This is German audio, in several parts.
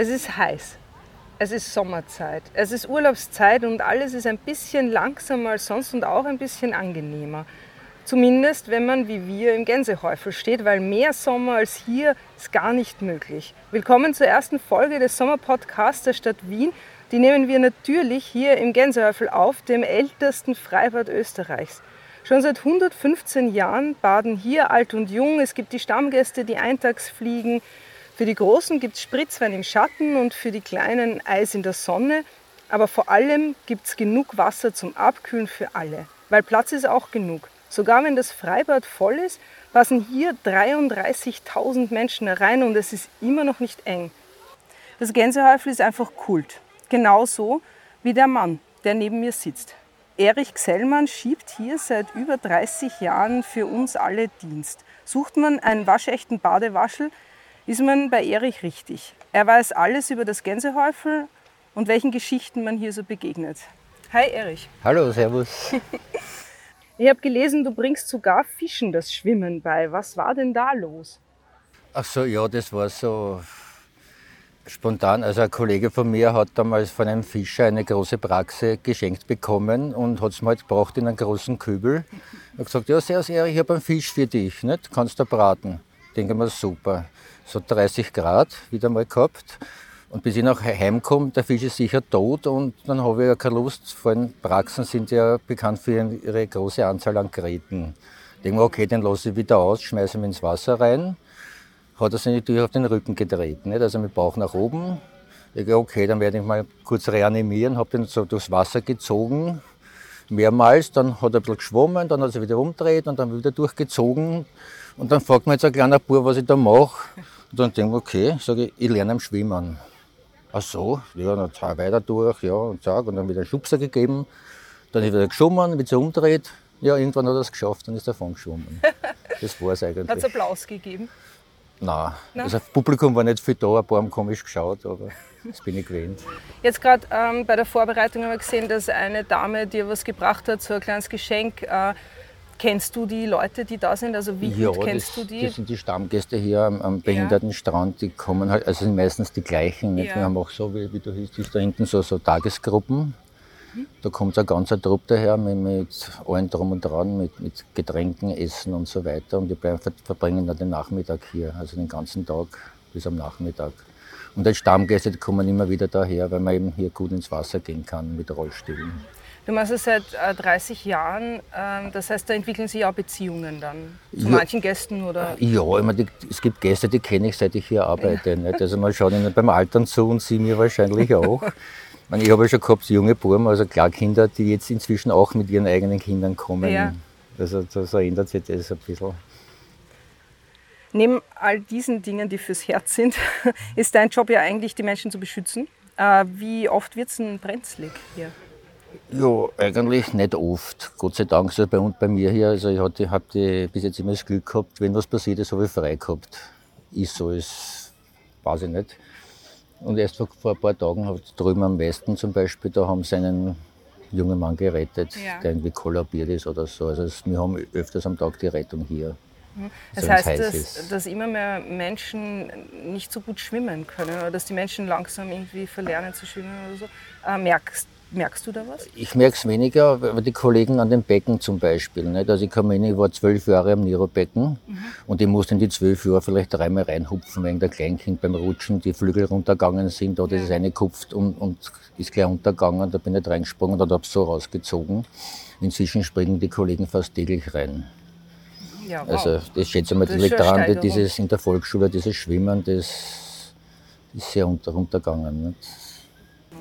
Es ist heiß. Es ist Sommerzeit. Es ist Urlaubszeit und alles ist ein bisschen langsamer als sonst und auch ein bisschen angenehmer. Zumindest wenn man wie wir im Gänsehäufel steht, weil mehr Sommer als hier ist gar nicht möglich. Willkommen zur ersten Folge des Sommerpodcasts der Stadt Wien. Die nehmen wir natürlich hier im Gänsehäufel auf, dem ältesten Freibad Österreichs. Schon seit 115 Jahren baden hier alt und jung. Es gibt die Stammgäste, die eintags fliegen. Für die Großen gibt es Spritzwein im Schatten und für die Kleinen Eis in der Sonne. Aber vor allem gibt es genug Wasser zum Abkühlen für alle. Weil Platz ist auch genug. Sogar wenn das Freibad voll ist, passen hier 33.000 Menschen herein und es ist immer noch nicht eng. Das Gänsehäufel ist einfach Kult. Genauso wie der Mann, der neben mir sitzt. Erich Gsellmann schiebt hier seit über 30 Jahren für uns alle Dienst. Sucht man einen waschechten Badewaschel, ist man bei Erich richtig. Er weiß alles über das Gänsehäufel und welchen Geschichten man hier so begegnet. Hi Erich. Hallo, servus. Ich habe gelesen, du bringst sogar Fischen das Schwimmen bei. Was war denn da los? Ach so, ja, das war so spontan. Also ein Kollege von mir hat damals von einem Fischer eine große Praxe geschenkt bekommen und hat es mir halt gebracht in einen großen Kübel. Er hat gesagt, ja, sehr, sehr, ich habe einen Fisch für dich, nicht? kannst du braten. Denke mir, super. So 30 Grad wieder mal gehabt. Und bis ich nach heimkomme, der Fisch ist sicher tot und dann habe ich ja keine Lust. Vor allem Praxen sind ja bekannt für ihre große Anzahl an Geräten. Ich denke mir, okay, den lasse ich wieder aus, schmeiße ihn ins Wasser rein. Hat er sich natürlich auf den Rücken gedreht, nicht? also mit Bauch nach oben. Ich dachte, okay, dann werde ich mal kurz reanimieren, habe den so durchs Wasser gezogen, mehrmals, dann hat er ein bisschen geschwommen, dann hat er sich wieder umgedreht und dann wieder durchgezogen. Und dann fragt mir jetzt ein kleiner Bub, was ich da mache. Und dann denke ich, okay, sage ich, ich lerne am Schwimmen. Ach so, ja, dann weiter durch, ja, und zack, und dann wieder einen Schubser gegeben. Dann ist er wieder geschwommen, wieder umgedreht. Ja, irgendwann hat er es geschafft, dann ist er davon geschwommen. Das war es eigentlich. Hat es Applaus gegeben? Nein. Nein. Also, das Publikum war nicht viel da, ein paar haben komisch geschaut, aber das bin ich gewöhnt. Jetzt gerade ähm, bei der Vorbereitung haben wir gesehen, dass eine Dame dir was gebracht hat, so ein kleines Geschenk. Äh, Kennst du die Leute, die da sind? Also wie ja, gut kennst das, du die? Das sind die Stammgäste hier am, am Behindertenstrand, die kommen halt, also sind meistens die gleichen. Nicht? Ja. Wir haben auch so, wie, wie du siehst, da hinten so, so Tagesgruppen. Mhm. Da kommt ein ganzer Trupp daher mit, mit allem drum und dran, mit, mit Getränken, Essen und so weiter. Und die bleiben, verbringen dann den Nachmittag hier, also den ganzen Tag bis am Nachmittag. Und als Stammgäste die kommen immer wieder daher, weil man eben hier gut ins Wasser gehen kann mit Rollstühlen. Du machst es seit 30 äh, Jahren, ähm, das heißt, da entwickeln sich auch Beziehungen dann zu ja, manchen Gästen? Oder? Ja, meine, es gibt Gäste, die kenne ich, seit ich hier arbeite. Ja. Also man schaut ihnen beim Altern zu und sie mir wahrscheinlich auch. ich, meine, ich habe ja schon gehabt junge Buben, also Klarkinder, die jetzt inzwischen auch mit ihren eigenen Kindern kommen. Ja. Also so ändert sich das ein bisschen. Neben all diesen Dingen, die fürs Herz sind, ist dein Job ja eigentlich, die Menschen zu beschützen. Äh, wie oft wird es ein brenzlig hier? Ja, eigentlich nicht oft. Gott sei Dank, so bei, bei mir hier. Also ich hatte, habe bis jetzt immer das Glück gehabt, wenn was passiert ist, habe ich frei gehabt. Ist so, ist, weiß ich nicht. Und erst vor, vor ein paar Tagen hat drüben am Westen zum Beispiel, da haben sie einen jungen Mann gerettet, ja. der irgendwie kollabiert ist oder so. Also wir haben öfters am Tag die Rettung hier. Mhm. Das heißt, dass, dass, immer mehr Menschen nicht so gut schwimmen können oder dass die Menschen langsam irgendwie verlernen zu schwimmen oder so. Äh, merkst Merkst du da was? Ich merke es weniger, aber die Kollegen an den Becken zum Beispiel. Nicht? Also ich komme hin, ich war zwölf Jahre am Niro-Becken mhm. und ich musste in die zwölf Jahre vielleicht dreimal reinhupfen, wegen der Kleinkind beim Rutschen die Flügel runtergegangen sind, da ja. ist es reingekupft und, und ist gleich untergegangen, da bin ich reingesprungen und habe es so rausgezogen. Inzwischen springen die Kollegen fast täglich rein. Ja, wow. Also das schätze ich mal, das liegt daran, dieses in der Volksschule, dieses Schwimmen, das ist sehr unter, runtergegangen. Nicht?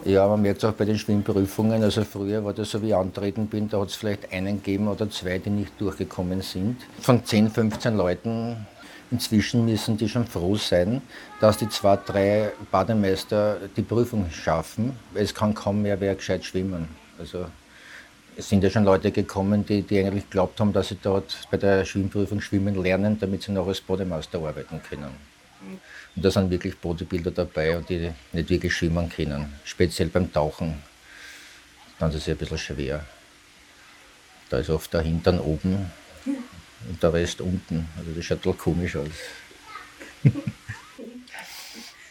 Ja, man merkt es auch bei den Schwimmprüfungen. Also früher war das so, wie ich antreten bin, da hat es vielleicht einen gegeben oder zwei, die nicht durchgekommen sind. Von 10, 15 Leuten inzwischen müssen die schon froh sein, dass die zwei, drei Bademeister die Prüfung schaffen, es kann kaum mehr wer gescheit schwimmen. Also es sind ja schon Leute gekommen, die, die eigentlich geglaubt haben, dass sie dort bei der Schwimmprüfung schwimmen lernen, damit sie noch als Bademeister arbeiten können. Und da sind wirklich Bodybuilder dabei und die nicht wirklich schwimmen können. Speziell beim Tauchen. Dann ist es ja ein bisschen schwer. Da ist oft der Hintern oben und der Rest unten. Also das schaut doch komisch aus.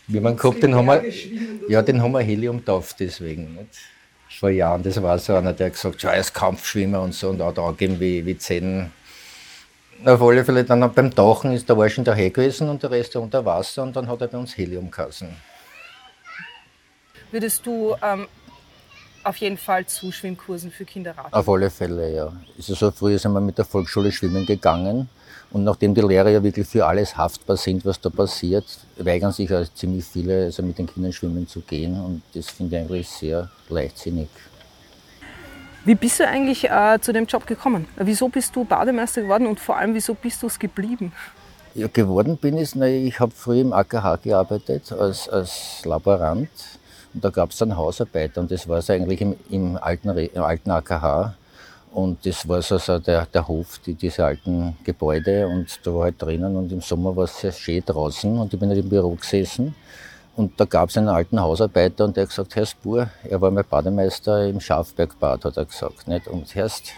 Wie man gehabt, den haben wir, ja, den haben wir Helium getauft deswegen. Nicht? Vor Jahren, das war so einer, der gesagt hat, er ist Kampfschwimmer und so und auch da angeben wie, wie zehn. Auf alle Fälle dann beim Tauchen ist der Arsch in der Höhe gewesen und der Rest unter Wasser und dann hat er bei uns Helium gehasen. Würdest du ähm, auf jeden Fall zu Schwimmkursen für Kinder raten? Auf alle Fälle, ja. Ist so früher sind wir mit der Volksschule schwimmen gegangen und nachdem die Lehrer ja wirklich für alles haftbar sind, was da passiert, weigern sich also ziemlich viele, also mit den Kindern schwimmen zu gehen. Und das finde ich eigentlich sehr leichtsinnig. Wie bist du eigentlich äh, zu dem Job gekommen? Wieso bist du Bademeister geworden und vor allem, wieso bist du es geblieben? Ja, geworden bin ich, na, ich habe früher im AKH gearbeitet als, als Laborant. Und da gab es dann Hausarbeiter und das war es eigentlich im, im, alten, im alten AKH. Und das war so, so der, der Hof, die, diese alten Gebäude. Und da war halt drinnen und im Sommer war es sehr schön draußen und ich bin halt im Büro gesessen. Und da gab es einen alten Hausarbeiter und der hat gesagt, Herr Spur, er war mein Bademeister im Schafbergbad, hat er gesagt. Nicht? Und Herrst,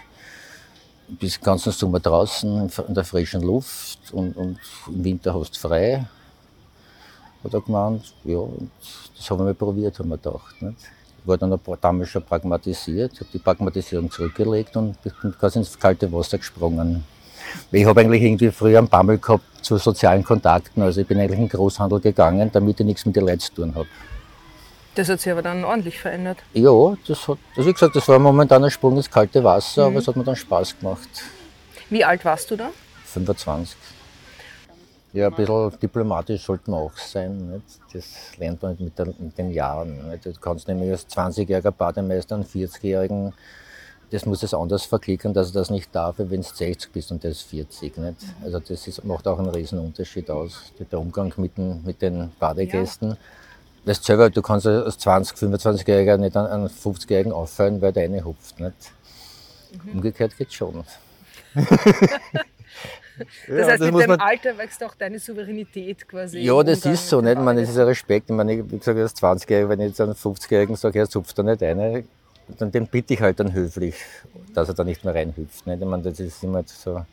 bis ganzen Sommer draußen in der frischen Luft und, und im Winter hast du frei. Hat er gemeint, ja, das haben wir probiert, haben wir gedacht. Nicht? War dann damals schon pragmatisiert, habe die Pragmatisierung zurückgelegt und bin quasi ins kalte Wasser gesprungen. Ich habe eigentlich irgendwie früher einen Bammel gehabt zu sozialen Kontakten. Also ich bin eigentlich in den Großhandel gegangen, damit ich nichts mit den Leuten zu tun habe. Das hat sich aber dann ordentlich verändert. Ja, das hat, also wie gesagt, das war momentan ein Sprung ins kalte Wasser, mhm. aber es hat mir dann Spaß gemacht. Wie alt warst du da? 25. Ja, ein bisschen diplomatisch sollte man auch sein. Nicht? Das lernt man mit, der, mit den Jahren. Nicht? Du kannst nämlich als 20-jähriger Bademeister einen 40-jährigen, das muss es anders verklicken, dass er das nicht darf, wenn du 60 bist und der ist 40. Nicht? Also das ist, macht auch einen riesen Unterschied aus, der Umgang mit den, mit den Badegästen. Ja. Weißt selber, du kannst als 20-, 25-Jähriger nicht einen 50-Jährigen auffallen, weil der eine hupft. Nicht? Mhm. Umgekehrt geht schon. Das ja, heißt, das mit dem man... Alter wächst auch deine Souveränität quasi. Ja, das ist so, nicht? Ich meine, das ist ein Respekt. Ich meine, wie gesagt, als 20-Jähriger, wenn ich jetzt einen 50-Jährigen sage, er zupft da nicht eine, dann den bitte ich halt dann höflich, dass er da nicht mehr reinhüpft. Nicht? Ich meine, das ist immer so,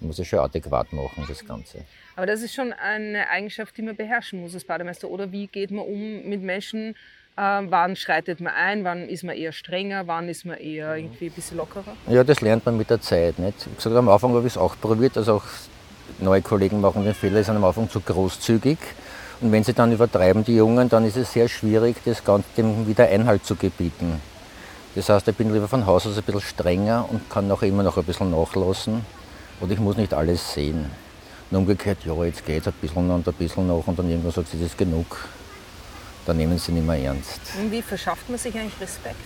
muss ich schon adäquat machen, das Ganze. Aber das ist schon eine Eigenschaft, die man beherrschen muss als Bademeister. Oder wie geht man um mit Menschen, äh, wann schreitet man ein, wann ist man eher strenger, wann ist man eher irgendwie ein bisschen lockerer? Ja, das lernt man mit der Zeit. Nicht? Ich gesagt, am Anfang habe ich es auch probiert, also auch neue Kollegen machen den Fehler, sind am Anfang zu großzügig. Und wenn sie dann übertreiben, die Jungen, dann ist es sehr schwierig, das Ganze dem wieder Einhalt zu gebieten. Das heißt, ich bin lieber von Haus aus ein bisschen strenger und kann auch immer noch ein bisschen nachlassen. Und ich muss nicht alles sehen. Und umgekehrt, ja, jetzt geht es ein bisschen und ein bisschen noch und dann irgendwann sagt sie, das ist genug da nehmen sie nicht mehr ernst. Wie verschafft man sich eigentlich Respekt?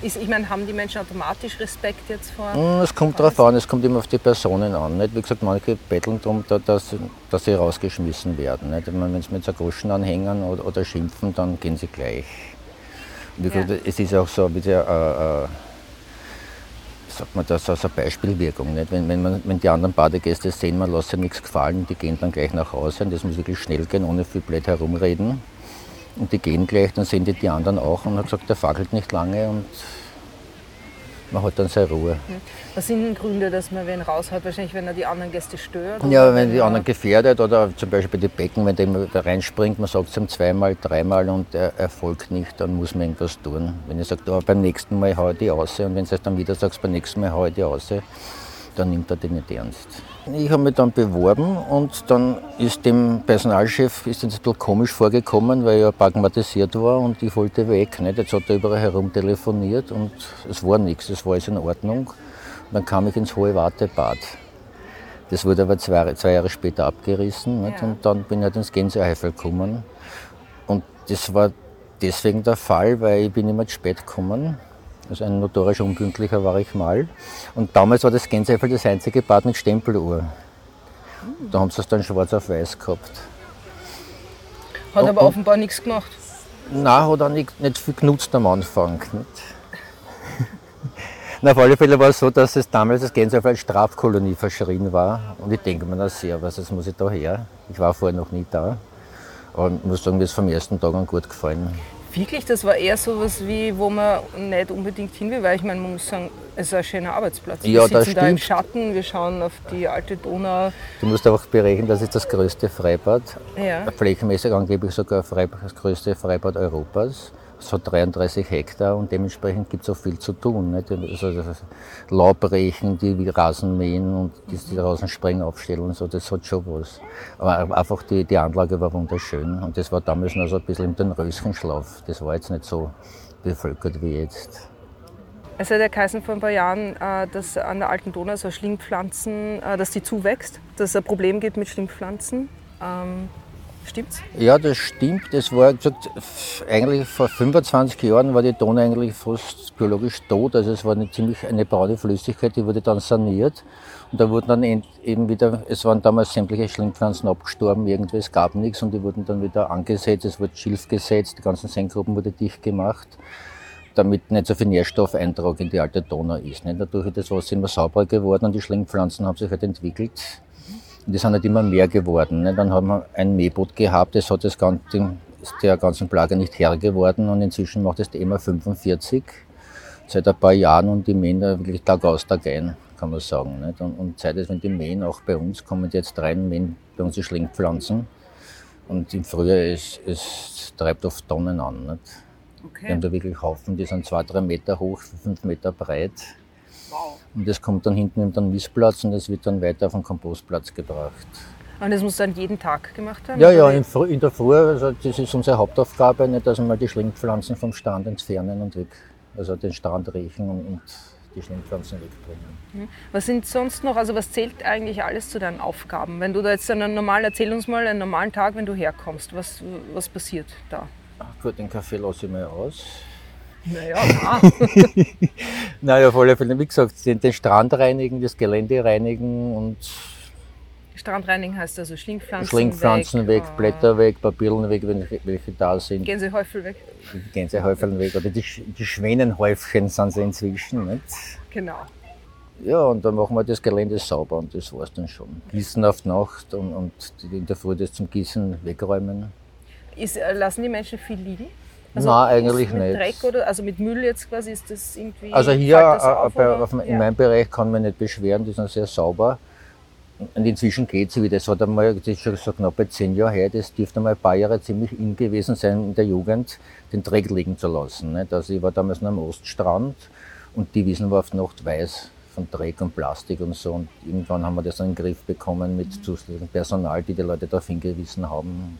ich meine, haben die Menschen automatisch Respekt jetzt vor? Hm, es kommt darauf an, es kommt immer auf die Personen an. Nicht? Wie gesagt, manche betteln darum, dass, dass sie rausgeschmissen werden. Nicht? Wenn sie mit so Groschen anhängen oder, oder, schimpfen, dann gehen sie gleich. Wie gesagt, ja. es ist auch so, wie der, äh, äh, sagt man das, also eine Beispielwirkung. Nicht? Wenn, wenn, man, wenn die anderen Badegäste sehen, man lässt sich nichts gefallen, die gehen dann gleich nach Hause und das muss wirklich schnell gehen, ohne viel blöd herumreden. Und die gehen gleich, dann sehen die die anderen auch und hat gesagt, der fackelt nicht lange und man hat dann seine Ruhe. Was sind denn Gründe, dass man wen raushaut? Wahrscheinlich, wenn er die anderen Gäste stört? Ja, wenn die anderen gefährdet oder zum Beispiel bei den Becken, wenn der da reinspringt, man sagt es ihm zweimal, dreimal und er, er folgt nicht, dann muss man irgendwas tun. Wenn er sagt, oh, beim nächsten Mal haue ich die aus und wenn du es dann wieder sagst, beim nächsten Mal haue ich die aus, dann nimmt er die nicht ernst. Ich habe mich dann beworben und dann ist dem Personalchef ist ein bisschen komisch vorgekommen, weil er pragmatisiert war und ich wollte weg. Nicht? Jetzt hat er überall herum telefoniert und es war nichts, es war alles in Ordnung. Und dann kam ich ins Hohe Wartebad. Das wurde aber zwei, zwei Jahre später abgerissen ja. und dann bin ich halt ins Gänseeifel gekommen. Und das war deswegen der Fall, weil ich bin immer zu spät gekommen also ein notorisch unpünktlicher war ich mal. Und damals war das Gänseifeld das einzige Bad mit Stempeluhr. Da haben sie es dann schwarz auf weiß gehabt. Hat und, aber offenbar nichts gemacht. Nein, hat auch nicht, nicht viel genutzt am Anfang. Nicht? Na, auf alle Fälle war es so, dass es damals das Gänseifeld als Strafkolonie verschrien war. Und ich denke mir, na sehr, was das muss ich da her? Ich war vorher noch nie da. Aber ich muss sagen, mir ist vom ersten Tag an gut gefallen. Wirklich, das war eher so was wie, wo man nicht unbedingt hin will, weil ich meine, man muss sagen, es ist ein schöner Arbeitsplatz. Ja, wir sitzen da im stimmt. Schatten, wir schauen auf die alte Donau. Du musst einfach berechnen, das ist das größte Freibad, Ja. flächenmäßig angeblich sogar das größte Freibad Europas. Es hat 33 Hektar und dementsprechend gibt es auch viel zu tun. Nicht? Also das Laubrechen, die Rasen mähen und die, die Rasensprengen aufstellen, so, das hat schon was. Aber einfach die, die Anlage war wunderschön und das war damals noch so ein bisschen im Röschenschlaf. Das war jetzt nicht so bevölkert wie jetzt. Es hat ja geheißen vor ein paar Jahren, äh, dass an der alten Donau so Schlingpflanzen, äh, dass die zuwächst, dass es ein Problem gibt mit Schlingpflanzen. Stimmt's? Ja, das stimmt. Das war gesagt, eigentlich vor 25 Jahren war die Donau eigentlich fast biologisch tot. Also es war eine ziemlich eine braune Flüssigkeit, die wurde dann saniert. Und da wurden dann eben wieder, es waren damals sämtliche Schlingpflanzen abgestorben, irgendwie, es gab nichts und die wurden dann wieder angesetzt, es wurde Schilf gesetzt, die ganzen Senggruppen wurde dicht gemacht, damit nicht so viel Nährstoffeintrag in die alte Donau ist. Nicht? Dadurch ist das Wasser immer sauberer geworden und die Schlingpflanzen haben sich halt entwickelt. Die sind halt immer mehr geworden. Ne? Dann haben wir ein Mähboot gehabt, das hat das ganze, ist der ganzen Plage nicht Herr geworden und inzwischen macht es die EMA 45 seit ein paar Jahren und die mähen da wirklich Tag aus, Tag ein, kann man sagen. Nicht? Und, und seit es, wenn die mähen, auch bei uns, kommen die jetzt rein, mähen bei uns die Schlingpflanzen. Und im Frühjahr, es, es treibt oft Tonnen an. Nicht? Wir haben da wirklich Haufen, die sind zwei, drei Meter hoch, fünf Meter breit. Und das kommt dann hinten in den Missplatz und das wird dann weiter auf den Kompostplatz gebracht. Und das muss dann jeden Tag gemacht werden? Ja, ja, in, in der Früh, also das ist unsere Hauptaufgabe, nicht, dass wir mal die Schlingpflanzen vom Strand entfernen und weg, also den Strand riechen und, und die Schlingpflanzen wegbringen. Was sind sonst noch, also was zählt eigentlich alles zu deinen Aufgaben? Wenn du da jetzt einen normalen, erzähl uns mal einen normalen Tag, wenn du herkommst, was, was passiert da? Ach Gut, den Kaffee lasse ich mal aus. Naja, ah, Naja, auf alle Fälle, wie gesagt, den, den Strand reinigen, das Gelände reinigen und Strandreinigen heißt also Schlingpflanzen, Schlingpflanzen weg, äh, Blätter weg, Papierlen weg, wenn welche da sind, Gänsehäufel weg. die Gänsehäufel weg oder die, die Schwänenhäufchen sind sie inzwischen. Nicht? Genau. Ja, und dann machen wir das Gelände sauber und das war's dann schon. Gießen auf Nacht und, und die- in der Früh das zum Gießen wegräumen. Ist, äh, lassen die Menschen viel liegen? Nein, eigentlich mit nicht. Dreck oder, also mit Müll jetzt quasi, ist das irgendwie. Also hier äh, auf, bei, auf, in Ja. meinem Bereich kann man nicht beschweren, die sind sehr sauber. Und inzwischen geht es wieder. Das hat einmal, das ist schon so knapp bei zehn Jahren her, das dürfte mal ein paar Jahre ziemlich in gewesen sein in der Jugend, den Dreck liegen zu lassen. Nicht? Also ich war damals noch am Oststrand und die Wiesen war auf Nacht weiß von Dreck und Plastik und so. Und irgendwann haben wir das in den Griff bekommen mit zusätzlichem Personal, die die Leute darauf hingewiesen haben.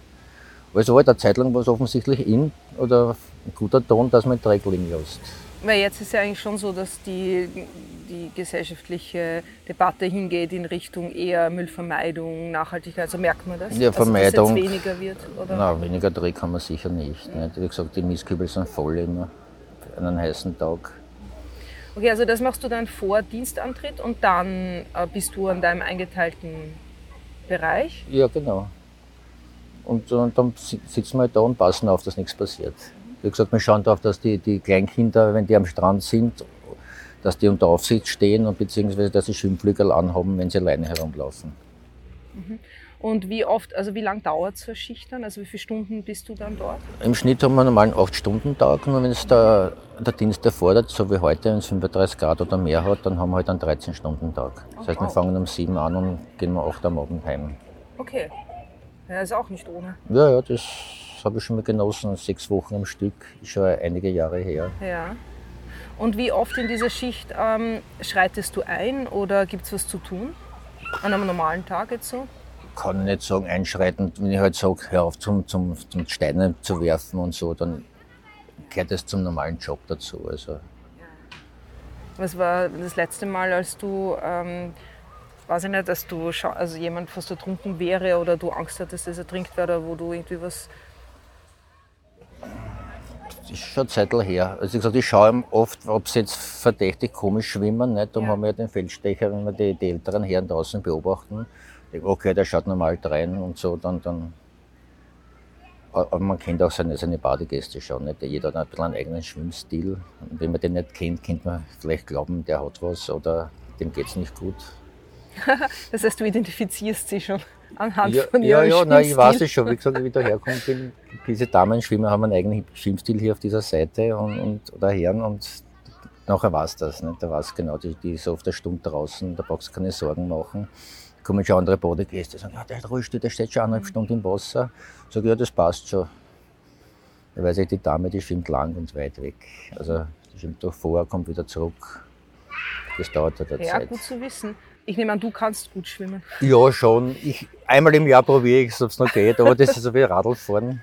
Also halt eine Zeit lang war es offensichtlich in oder ein guter Ton, dass man Dreck liegen lässt. Weil jetzt ist ja eigentlich schon so, dass die, die gesellschaftliche Debatte hingeht in Richtung eher Müllvermeidung, Nachhaltigkeit. Also merkt man das? Ja, Vermeidung. Also, dass jetzt weniger wird? Oder? Na, weniger Dreck haben wir sicher nicht, nicht. Wie gesagt, die Mistkübel sind voll immer an einem heißen Tag. Okay, also das machst du dann vor Dienstantritt und dann äh, bist du an deinem eingeteilten Bereich. Ja, genau. Und, und dann si- sitzen wir halt da und passen auf, dass nichts passiert. Wie gesagt, wir schauen darauf, dass die, die Kleinkinder, wenn die am Strand sind, dass die unter Aufsicht stehen und beziehungsweise dass sie Schwimmflügel anhaben, wenn sie alleine herumlaufen. Und wie oft, also wie lang dauert so eine Schicht dann? Also wie viele Stunden bist du dann dort? Im Schnitt haben wir normal einen 8-Stunden-Tag, nur wenn es der, der Dienst erfordert, so wie heute, wenn es 35 Grad oder mehr hat, dann haben wir halt einen 13-Stunden-Tag. Das heißt, wir fangen um 7 an und gehen um 8 am Abend heim. Okay. Ja, ist auch nicht ohne. Ja, ja, das habe ich schon mal genossen. Sechs Wochen am Stück, ist schon einige Jahre her. Ja. Und wie oft in dieser Schicht ähm, schreitest du ein oder gibt es was zu tun? An einem normalen Tag jetzt so? Kann ich nicht sagen, einschreitend, wenn ich halt sage, hör auf zum, zum, zum Steine zu werfen und so, dann gehört das zum normalen Job dazu. Also, Was war das letzte Mal, als du, ähm, weiß ich nicht, dass du, also jemand fast ertrunken wäre oder du Angst hattest, dass er trinkt wäre oder wo du irgendwie was. das ist schon eine Zeit her. Also gesagt, ich schaue oft, ob sie jetzt verdächtig komisch schwimmen. Nicht? Darum Ja. haben wir den Feldstecher, wenn wir die, die älteren Herren draußen beobachten. Ich, okay, der schaut normal rein und so, dann, dann aber man kennt auch seine, seine Badegäste schon. Nicht? Jeder hat ein bisschen einen eigenen Schwimmstil. Und wenn man den nicht kennt, könnte man vielleicht glauben, der hat was oder dem geht es nicht gut. Das heißt, du identifizierst sie schon. anhand Ja, von ja, ja nein, ich weiß es schon. Wie gesagt, wie ich daherkomme, bin, diese Damenschwimmer haben einen eigenen Schwimmstil hier auf dieser Seite und, und, oder Herren und nachher weiß das. Nicht? Da weiß genau, die, die ist auf der Stunde draußen, da brauchst du keine Sorgen machen. Da kommen schon andere Bodegäste, sagen, ja, der Ruhestück, der steht schon eineinhalb Stunden im Wasser. Sag ich, ja, das passt schon. Da weiß ich, die Dame, die schwimmt lang und weit weg. Also die schwimmt doch vor, kommt wieder zurück. Das dauert halt eine Ja, Zeit. gut zu wissen. Ich nehme an, du kannst gut schwimmen. Ja, schon. Ich, einmal im Jahr probiere ich es, ob es noch geht, aber das ist so wie Radlfahren.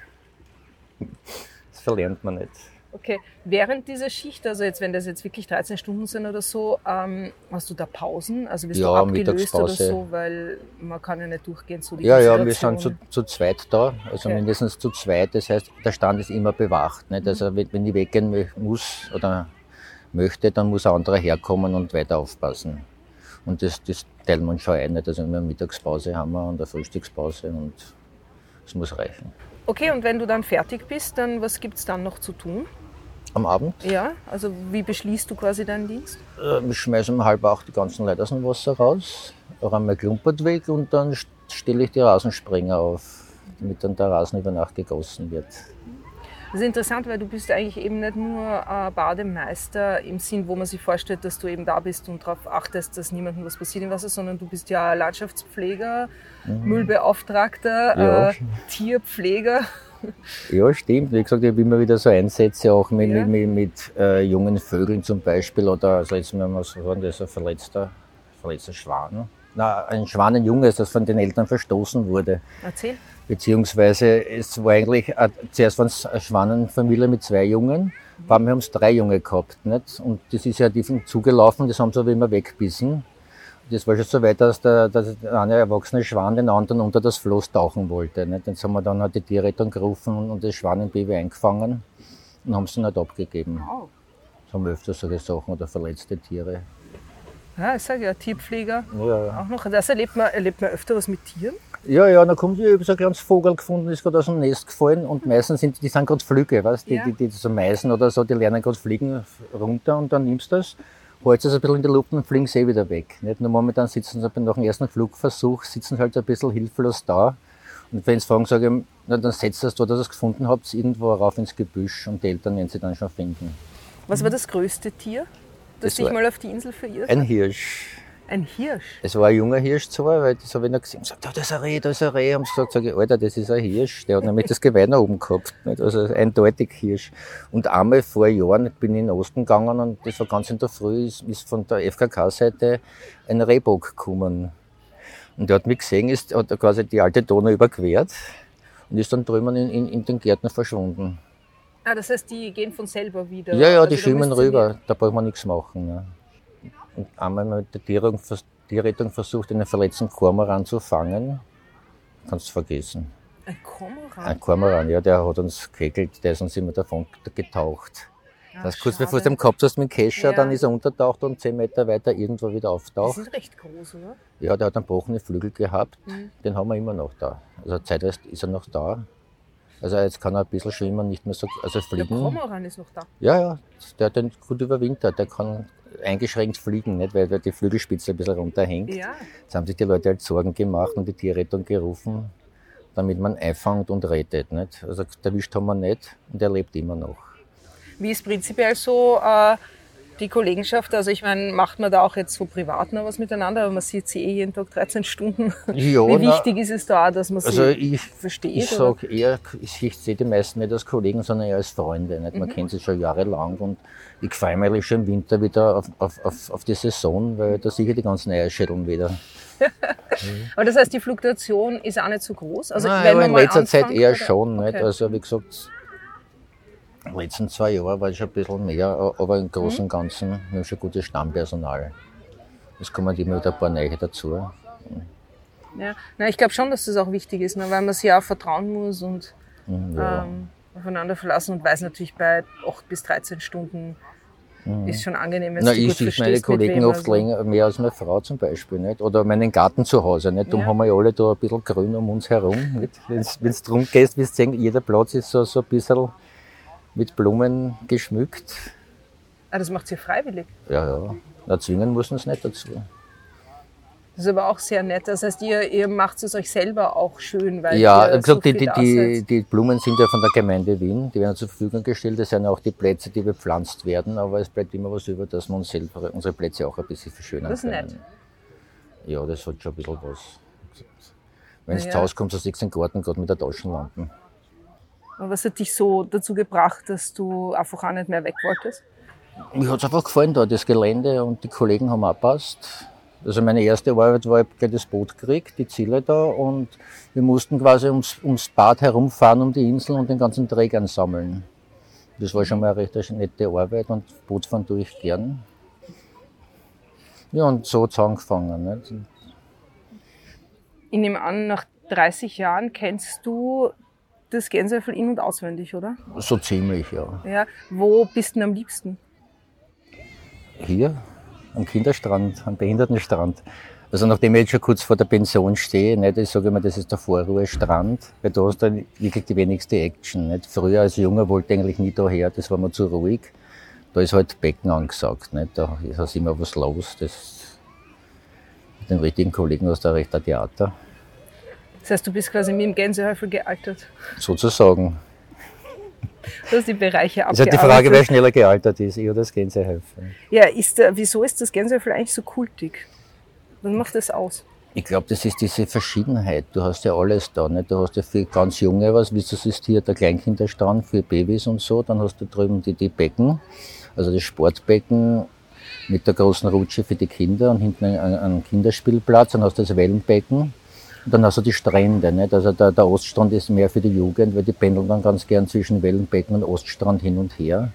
Das verlernt man nicht. Okay, während dieser Schicht, also jetzt, wenn das jetzt wirklich 13 Stunden sind oder so, ähm, hast du da Pausen? Also bist Ja, du abgelöst oder so, weil man kann ja nicht durchgehend so die Ja, ja, wir sind zu, zu zweit da, also Okay. mindestens zu zweit. Das heißt, der Stand ist immer bewacht. Nicht? Also wenn, wenn ich weggehen muss oder möchte, dann muss ein anderer herkommen und weiter aufpassen. Und das, das teilen wir uns schon ein. Nicht? Also eine Mittagspause haben wir und eine Frühstückspause und es muss reichen. Okay, und wenn du dann fertig bist, dann was gibt es dann noch zu tun? Am Abend Ja, also wie beschließt du quasi deinen Dienst? Äh, Wir schmeißen um halb acht die ganzen Leute aus dem Wasser raus, räumen mein Klumpert weg und dann st- stelle ich die Rasensprenger auf, damit dann der Rasen über Nacht gegossen wird. Das ist interessant, weil du bist eigentlich eben nicht nur äh, Bademeister im Sinn, wo man sich vorstellt, dass du eben da bist und darauf achtest, dass niemandem was passiert im Wasser, sondern du bist ja Landschaftspfleger, Müllbeauftragter, Mhm. Ja. äh, Tierpfleger. Ja, stimmt. Wie gesagt, ich habe immer wieder so Einsätze, auch mit, Ja. mit, mit, mit äh, jungen Vögeln zum Beispiel. Oder das letzte Mal haben wir so hören, da ist ein verletzter, verletzter Schwan. Na, ein Schwanenjunge, das von den Eltern verstoßen wurde. Erzähl. Beziehungsweise es war eigentlich, äh, zuerst waren es eine Schwanenfamilie mit zwei Jungen, vor allem haben es drei Junge gehabt. Nicht? Und das ist ja die zugelaufen, das haben sie aber immer weggebissen. Das war schon so weit, dass der, dass der eine erwachsene Schwan den anderen unter das Floß tauchen wollte. Nicht? Jetzt haben wir dann halt die Tierrettung gerufen und das Schwanenbaby eingefangen und haben es dann halt abgegeben. Wow. Das haben wir öfter solche Sachen oder verletzte Tiere. Ja, ich sage ja, Tierpfleger Ja, auch noch. Das erlebt man, erlebt man öfter was mit Tieren. Ja, ja, dann kommt, ich habe so ein kleines Vogel gefunden, ist gerade aus dem Nest gefallen und meistens sind die sind gerade Flüge, weißt die, Ja. die, die so Meisen oder so, die lernen gerade fliegen runter und dann nimmst du das, holst es ein bisschen in die Luft und fliegen sie eh wieder weg. Nicht? Nur momentan sitzen sie nach dem ersten Flugversuch, sitzen halt ein bisschen hilflos da. Und wenn sie fragen, sage ich, na, dann setzt das dort, dass ihr es gefunden habt, irgendwo rauf ins Gebüsch und die Eltern werden sie dann schon finden. Was war das größte Tier, das, Das dich war- mal auf die Insel verirrt? Ein Hirsch. Ein Hirsch. Es war ein junger Hirsch zwar, weil das habe ich noch gesehen. Ich gesagt, da ist ein Reh, da ist ein Reh. Und gesagt, sag ich, Alter, das ist ein Hirsch. Der hat nämlich das Geweih nach oben gehabt. Nicht? Also eindeutig Hirsch. Und einmal vor Jahren bin ich in den Osten gegangen und das war ganz in der Früh, ist, ist von der FKK-Seite ein Rehbock gekommen. Und der hat mich gesehen, ist, hat quasi die alte Donau überquert und ist dann drüben in, in, in den Gärten verschwunden. Ah, das heißt, die gehen von selber wieder. Ja, ja, die schwimmen rüber, da braucht man nichts machen. Ne. Und einmal mit der Tierrettung, Tierrettung versucht, einen verletzten Kormoran zu fangen, kannst du vergessen. Ein Kormoran. Ein Kormoran, ja, der hat uns gekegelt, der ist uns immer davon getaucht. Ah, das kurz bevor du den gehabt hast mit dem Kescher, Ja. dann ist er untertaucht und zehn Meter weiter irgendwo wieder Die auftaucht. sind recht groß, oder? Ja, der hat einen gebrochenen Flügel gehabt, Mhm. den haben wir immer noch da. Also zeitweise ist er noch da. Also jetzt kann er ein bisschen schwimmen, nicht mehr so, also Der fliegen. Kormoran ist noch da. Ja, ja, der hat den gut überwintert. Der kann eingeschränkt fliegen, nicht? Weil, weil die Flügelspitze ein bisschen runterhängt. Ja. Jetzt haben sich die Leute halt Sorgen gemacht und die Tierrettung gerufen, damit man einfangt und rettet. Nicht? Also erwischt haben wir nicht und er lebt immer noch. Wie ist prinzipiell so äh, die Kollegenschaft? Also ich meine, macht man da auch jetzt so privat noch was miteinander, aber man sieht sie eh jeden Tag 13 Stunden. Ja, Wie na, wichtig ist es da, dass man sie Also ich, versteht? ich sage eher, ich, sehe die meisten nicht als Kollegen, sondern eher als Freunde. Nicht? Mhm. Man kennt sie schon jahrelang und ich freue mich eigentlich schon im Winter wieder auf, auf, auf, auf die Saison, weil da sehe ich die ganzen Eierschädeln wieder. Aber das heißt, die Fluktuation ist auch nicht so groß? Also Nein, wenn aber in letzter Zeit eher oder? schon. Nicht? Okay. Also wie gesagt, letzten zwei Jahre war ich schon ein bisschen mehr, aber im Großen Mhm. und Ganzen wir haben schon gutes Stammpersonal. Es kommen immer wieder ein paar neue dazu. Ja. Na, ich glaube schon, dass das auch wichtig ist, ne, weil man sich auch vertrauen muss und Mhm, Ja. ähm, aufeinander verlassen und weiß natürlich bei 8 bis 13 Stunden ist schon angenehm, wenn Mhm. Na, ich sehe meine Kollegen wem, oft also. länger, mehr als meine Frau zum Beispiel. Nicht? Oder meinen Garten zu Hause. Nicht? Darum Ja. haben wir ja alle da ein bisschen grün um uns herum. Wenn es darum geht, wirst du sehen, jeder Platz ist so, so ein bisschen mit Blumen geschmückt. Ah, das macht sie freiwillig. Ja, ja. Na, zwingen muss man es nicht dazu. Das ist aber auch sehr nett. Das heißt, ihr, ihr macht es euch selber auch schön, weil Ja, ihr gesagt, so die, die, die Blumen sind ja von der Gemeinde Wien, die werden zur Verfügung gestellt. Das sind auch die Plätze, die bepflanzt werden, aber es bleibt immer was über, dass wir uns selber unsere Plätze auch ein bisschen verschönern Das ist können. nett. Ja, das hat schon ein bisschen was. Wenn du Ja. zu Hause kommst, hast du den Garten gerade mit der Taschenlampe. Was hat dich so dazu gebracht, dass du einfach auch nicht mehr weg wolltest? Mir hat es einfach gefallen da, das Gelände und die Kollegen haben auch gepasst. Also meine erste Arbeit war, ich hab gleich das Boot gekriegt, die Ziele da und wir mussten quasi ums, ums Bad herumfahren, um die Insel und den ganzen Dreck ansammeln. Das war schon mal eine recht nette Arbeit und Bootfahren tue ich gern. Ja, und so hat es angefangen. Nicht? Ich nehme an, nach 30 Jahren kennst du das Gänsehöfel in- und auswendig, oder? So ziemlich, ja. Ja. Wo bist du denn am liebsten? Hier, am Kinderstrand, am Behindertenstrand. Also nachdem ich jetzt schon kurz vor der Pension stehe, nicht, ich sage immer, das ist der Vorruhestrand, weil da hast du dann wirklich die wenigste Action. Nicht? Früher als Junger wollte ich eigentlich nie daher, das war mir zu ruhig. Da ist halt Becken angesagt. Nicht? Da ist immer was los. Das, mit den richtigen Kollegen aus der Rechter Theater, Das heißt, du bist quasi mit dem Gänsehöfel gealtert. sozusagen. Du hast die Bereiche Es ist die abgearbeitet. Frage, wer schneller gealtert ist, ich oder das Gänsehäufel. Ja, ist der, wieso ist das Gänsehöfel eigentlich so kultig? Was macht das aus? Ich glaube, das ist diese Verschiedenheit. Du hast ja alles da. Nicht? Du hast ja für ganz Junge was, wie du siehst hier der Kleinkinderstrand für Babys und so. Dann hast du drüben die, die Becken, also das Sportbecken mit der großen Rutsche für die Kinder und hinten ein, ein Kinderspielplatz. Dann hast du das Wellenbecken. Und dann du die Strände. Nicht? Also der, der Oststrand ist mehr für die Jugend, weil die pendeln dann ganz gern zwischen Wellenbecken und Oststrand hin und her.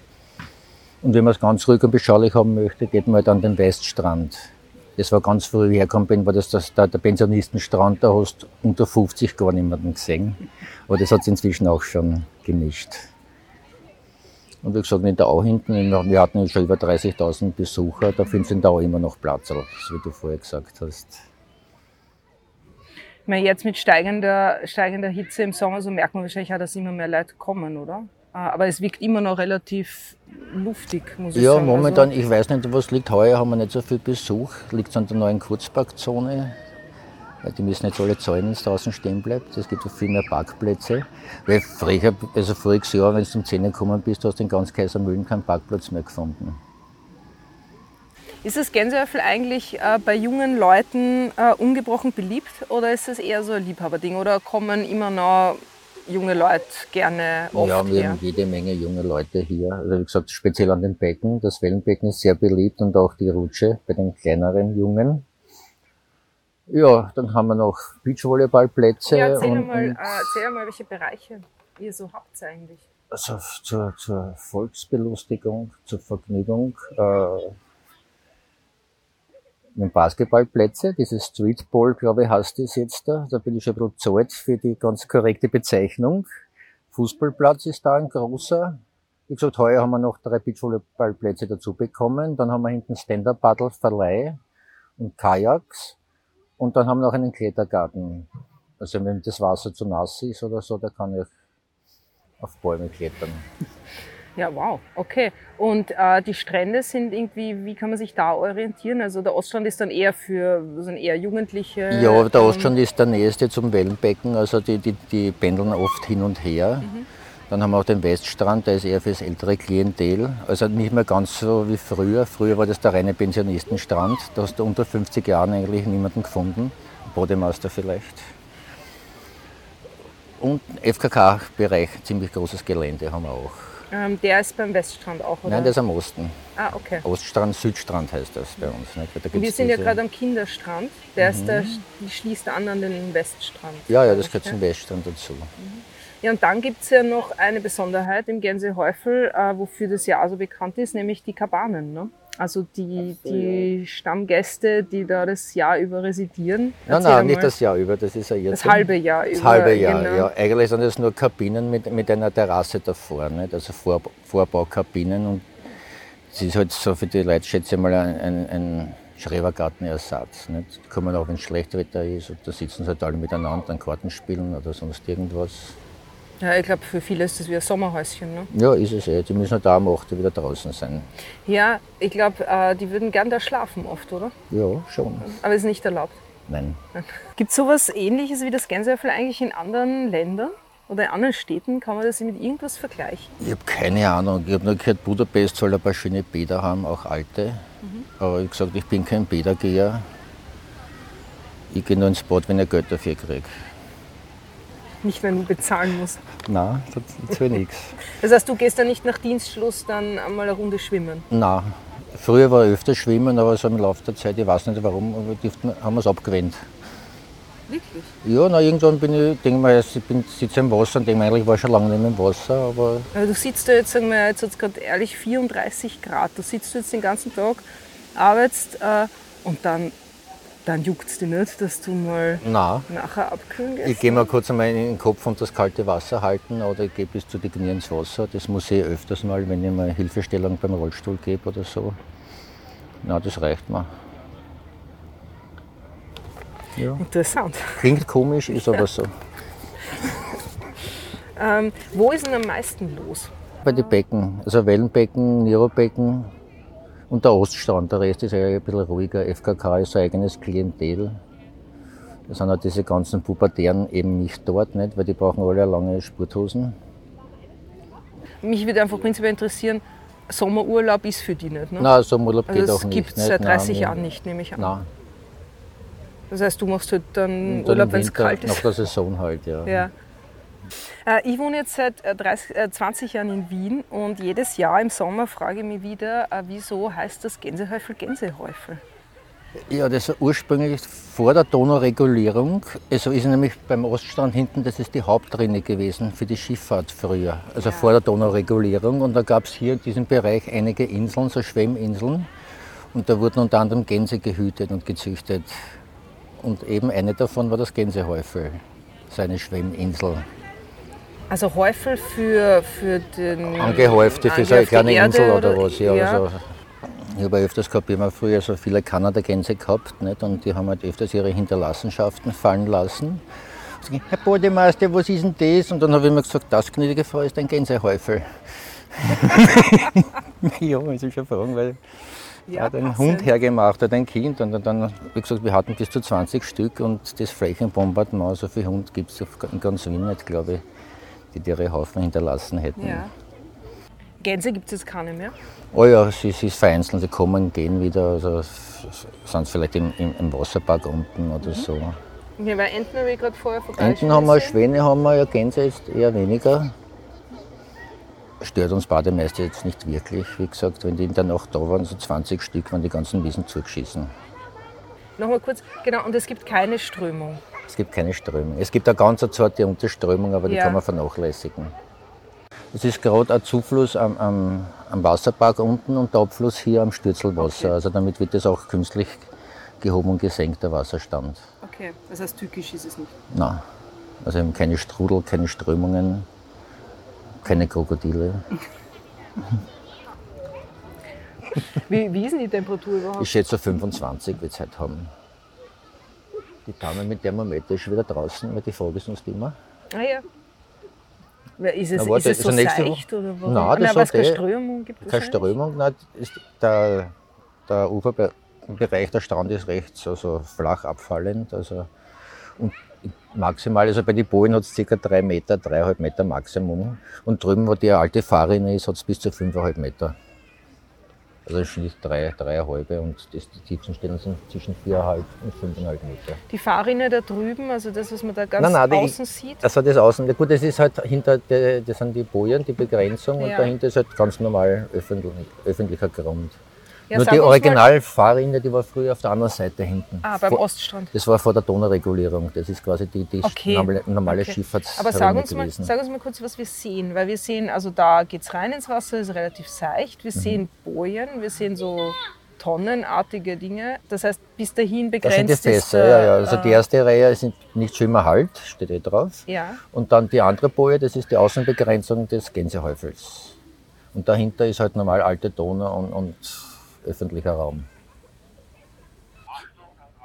Und wenn man es ganz ruhig und beschaulich haben möchte, geht man halt an den Weststrand. Das war ganz früh hergekommen bin, war das, das der, der Pensionistenstrand, da hast du unter 50 gar niemanden gesehen. Aber das hat sich inzwischen auch schon gemischt. Und wie gesagt, in der Au hinten, wir hatten schon über 30.000 Besucher, da findest du in der Au immer noch Platz, so wie du vorher gesagt hast. Meine, jetzt mit steigender, steigender Hitze im Sommer, so merkt man wahrscheinlich auch, dass immer mehr Leute kommen, oder? Ah, Aber es wirkt immer noch relativ luftig, muss ich Ja, sagen. momentan, Also, ich weiß nicht, was liegt. Heuer haben wir nicht so viel Besuch. Liegt es an der neuen Kurzparkzone. Weil die müssen jetzt alle zahlen, wenn es draußen stehen bleibt. Es gibt ja viel mehr Parkplätze. Weil früher, also voriges Jahr, wenn du zum 10 gekommen bist, hast du in ganz Kaisermühlen keinen Parkplatz mehr gefunden. Ist das Gänsehöfel eigentlich äh, bei jungen Leuten äh, ungebrochen beliebt oder ist das eher so ein Liebhaberding? Oder kommen immer noch junge Leute gerne oft ja, wir her? haben jede Menge junge Leute hier. Also wie gesagt, speziell an den Becken. Das Wellenbecken ist sehr beliebt und auch die Rutsche bei den kleineren Jungen. Ja, dann haben wir noch Beachvolleyballplätze. Ja, erzähl und, mal, äh, erzähl mal, welche Bereiche ihr so habt eigentlich. also zur, zur Volksbelustigung, zur Vergnügung, äh, Basketballplätze, dieses Streetball, glaube ich, heißt das jetzt da. Da bin ich schon ein bisschen zahlt für die ganz korrekte Bezeichnung. Fußballplatz ist da ein großer. Wie gesagt, heuer haben wir noch drei Beachvolleyballplätze dazu bekommen. Dann haben wir hinten Stand-Up-Paddle, Verleih und Kajaks. Und dann haben wir noch einen Klettergarten. Also wenn das Wasser zu nass ist oder so, da kann ich auf Bäume klettern. Ja, wow, okay. Und äh, die Strände sind irgendwie, wie kann man sich da orientieren? Also der Oststrand ist dann eher für sind eher Jugendliche. Ja, der ähm, Oststrand ist der nächste zum Wellenbecken, also die, die, die pendeln oft hin und her. Dann haben wir auch den Weststrand, der ist eher fürs ältere Klientel. Also nicht mehr ganz so wie früher. Früher war das der reine Pensionistenstrand. Da hast du unter 50 Jahren eigentlich niemanden gefunden. Bodemeister vielleicht. Und FKK-Bereich, ziemlich großes Gelände haben wir auch. Ähm, der ist beim Weststrand auch, oder? Nein, der ist am Osten. ah, okay. Oststrand, Südstrand heißt das bei uns. Und wir sind ja gerade am Kinderstrand. Der ist der, die schließt an an den Weststrand. Ja, ja, das gehört zum Weststrand dazu. Ja, und dann gibt es ja noch eine Besonderheit im Gänsehäufel, äh, wofür das ja so bekannt ist, nämlich die Kabanen. Ne? Also die, die Stammgäste, die da das Jahr über residieren. Nein, nein, nicht das Jahr über, das ist ja jetzt. Das halbe Jahr Das über. halbe Jahr, genau. ja. Eigentlich sind das nur Kabinen mit, mit einer Terrasse davor, nicht? also Vor, Vorbaukabinen. Und es ist halt so für die Leute, schätze ich mal, ein, ein, ein Schrebergartenersatz. Nicht? Die kommen auch, wenn es schlecht Wetter ist, und da sitzen sie halt alle miteinander an Karten spielen oder sonst irgendwas. Ja, ich glaube, für viele ist das wie ein Sommerhäuschen. Ne? Ja, ist es eh. Die müssen da um 8 Uhr wieder draußen sein. Ja, ich glaube, äh, die würden gern da schlafen oft, oder? Ja, schon. Aber ist nicht erlaubt. Nein. Gibt es sowas ähnliches wie das Gänsehäufel eigentlich in anderen Ländern oder in anderen Städten? Kann man das mit irgendwas vergleichen? Ich habe keine Ahnung. Ich habe nur gehört, Budapest soll ein paar schöne Bäder haben, auch alte. Mhm. Aber ich gesagt, ich bin kein Bädergeher. Ich gehe nur ins Bad, wenn ich Geld dafür kriege. Nicht, wenn du bezahlen musst. Nein, das ist nichts. Das heißt, du gehst dann nicht nach Dienstschluss dann einmal eine Runde schwimmen? Nein. Früher war ich öfter schwimmen, aber so im Laufe der Zeit, ich weiß nicht warum, aber haben wir es abgewöhnt. Wirklich? Ja, na, irgendwann bin ich, denke mal, ich bin, sitze im Wasser und denke mir, eigentlich war ich schon lange nicht mehr im Wasser. Aber aber du sitzt da jetzt, sagen wir, jetzt hat es gerade ehrlich 34 Grad. Du sitzt jetzt den ganzen Tag, arbeitest äh, und dann dann juckt es dich nicht, dass du mal Nein. nachher abkühlen gehst? Ich gehe mal kurz einmal in den Kopf und das kalte Wasser halten oder ich gehe bis zu den Knie ins Wasser. Das muss ich öfters mal, wenn ich mal Hilfestellung beim Rollstuhl gebe oder so. Na, das reicht mir. Ja. Interessant. Klingt komisch, ist aber so. ähm, wo ist denn am meisten los? Bei den Becken, also Wellenbecken, Nirobecken, und der Oststrand, der Rest ist ja ein bisschen ruhiger. FKK ist ein eigenes Klientel. Da sind auch diese ganzen Pubertären eben nicht dort, nicht? weil die brauchen alle lange Sporthosen. Mich würde einfach prinzipiell interessieren, Sommerurlaub ist für die nicht, ne? Nein, Sommerurlaub also geht auch nicht. Das gibt es seit 30 Nein, Jahren nicht, nehme ich an. Nein. Das heißt, du machst halt dann Urlaub, wenn es kalt ist? Nach der Saison halt, ja. ja. Äh, ich wohne jetzt seit 30, äh, 20 äh, Jahren in Wien und jedes Jahr im Sommer frage ich mich wieder, wieso heißt das Gänsehäufel Gänsehäufel? Ja, das war ursprünglich vor der Donauregulierung. Also ist nämlich beim Oststrand hinten, das ist die Hauptrinne gewesen für die Schifffahrt früher, also ja. vor der Donauregulierung. Und da gab es hier in diesem Bereich einige Inseln, so Schwemminseln. Und da wurden unter anderem Gänse gehütet und gezüchtet. Und eben eine davon war das Gänsehäufel, seine Schwemminsel. Also Häufel für, für den. Angehäufte für so eine kleine Insel oder, oder was. Ja, ja. Also, ich habe öfters gehabt, ich habe früher so viele Kanadagänse gehabt nicht? und die haben halt öfters ihre Hinterlassenschaften fallen lassen. Ich, Herr Bodemeister, was ist denn das? Und dann habe ich mir gesagt, das gnädige Frau ist ein Gänsehäufel. ja, muss ich schon fragen, weil ja, hat einen Hund hergemacht, hat ein Kind und dann, wie gesagt, wir hatten bis zu 20 Stück und das Flächenbombardement, so viel Hund gibt es in ganz Wien nicht, glaube ich die ihre Haufen hinterlassen hätten. Ja. Gänse gibt es jetzt keine mehr? Oh ja, sie, sie ist vereinzelt, sie kommen gehen wieder. Also sind vielleicht im, im, im Wasserpark unten oder mhm. so. Ja, weil Enten habe ich gerade vorher vorbei Enten haben wir, Schwäne haben wir, ja Gänse jetzt eher weniger. Stört uns Bademeister jetzt nicht wirklich. Wie gesagt, wenn die in der Nacht da waren, so 20 Stück, waren die ganzen Wiesen zugeschissen. Nochmal kurz, genau, und es gibt keine Strömung. Es gibt keine Strömung. Es gibt eine ganze Sorte Unterströmung, aber die ja. kann man vernachlässigen. Es ist gerade ein Zufluss am, am, am, Wasserpark unten und der Abfluss hier am Stürzelwasser. Okay. Also damit wird es auch künstlich gehoben und gesenkt, der Wasserstand. Okay, das heißt tückisch ist es nicht? Nein. Also eben keine Strudel, keine Strömungen, keine Krokodile. wie, wie ist denn die Temperatur überhaupt? Ich schätze 25 wird es heute haben. Die Dame mit Thermometer ist wieder draußen, weil die Frage ist uns immer. Ah ja. Ist es, Na, warte, ist es so seicht oder warum? Nein, das nein, keine Strömung gibt Keine Strömung, nein, ist der, der Uferbereich, der Strand ist recht so, so flach abfallend. Also, und maximal, also bei den Bojen hat es ca. 3 Meter, 3,5 Meter Maximum. Und drüben, wo die alte Fahrrinne ist, hat es bis zu 5,5 Meter. Also Schnitt drei, dreieinhalb und das, die tiefsten Stellen sind zwischen viereinhalb und fünfeinhalb Meter. Die Fahrrinne da drüben, also das, was man da ganz nein, nein, außen die, sieht? Also das Außen, gut, das ist halt hinter, der, das sind die Bojen, die Begrenzung ja. und dahinter ist halt ganz normal öffentlich, öffentlicher Grund. Ja, Nur die Originalfahrrinne, die war früher auf der anderen Seite hinten. Ah, beim vor, Oststrand. Das war vor der Donauregulierung. Das ist quasi die, die okay. normale, normale okay. Schifffahrts Aber sag uns, mal, sag uns mal kurz, was wir sehen. Weil wir sehen, also da geht es rein ins Wasser, ist relativ seicht. Wir mhm. sehen Bojen, wir sehen so tonnenartige Dinge. Das heißt, bis dahin begrenzt das sind die Fässer, ja, ja. Also die äh, erste Reihe ist nicht schwimmer halt, steht eh drauf. Ja. Und dann die andere Boje, das ist die Außenbegrenzung des Gänsehäufels. Und dahinter ist halt normal alte Donau und, und öffentlicher Raum.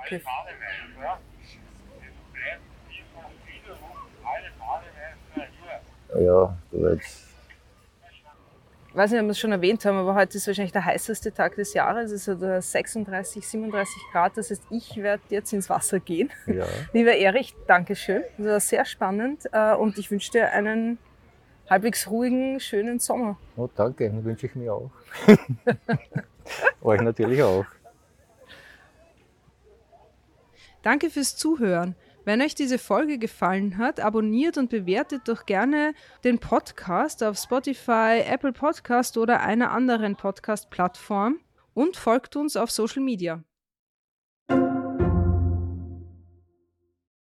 Okay. Ja, gut. weiß nicht, ob wir es schon erwähnt haben, aber heute ist wahrscheinlich der heißeste Tag des Jahres. Es ist also 36, 37 Grad. Das heißt, ich werde jetzt ins Wasser gehen. Ja. Lieber Erich, danke schön. Das war sehr spannend äh, und ich wünsche dir einen halbwegs ruhigen, schönen Sommer. Oh, danke, wünsche ich mir auch. Euch natürlich auch. Danke fürs Zuhören. Wenn euch diese Folge gefallen hat, abonniert und bewertet doch gerne den Podcast auf Spotify, Apple Podcast oder einer anderen Podcast-Plattform und folgt uns auf Social Media.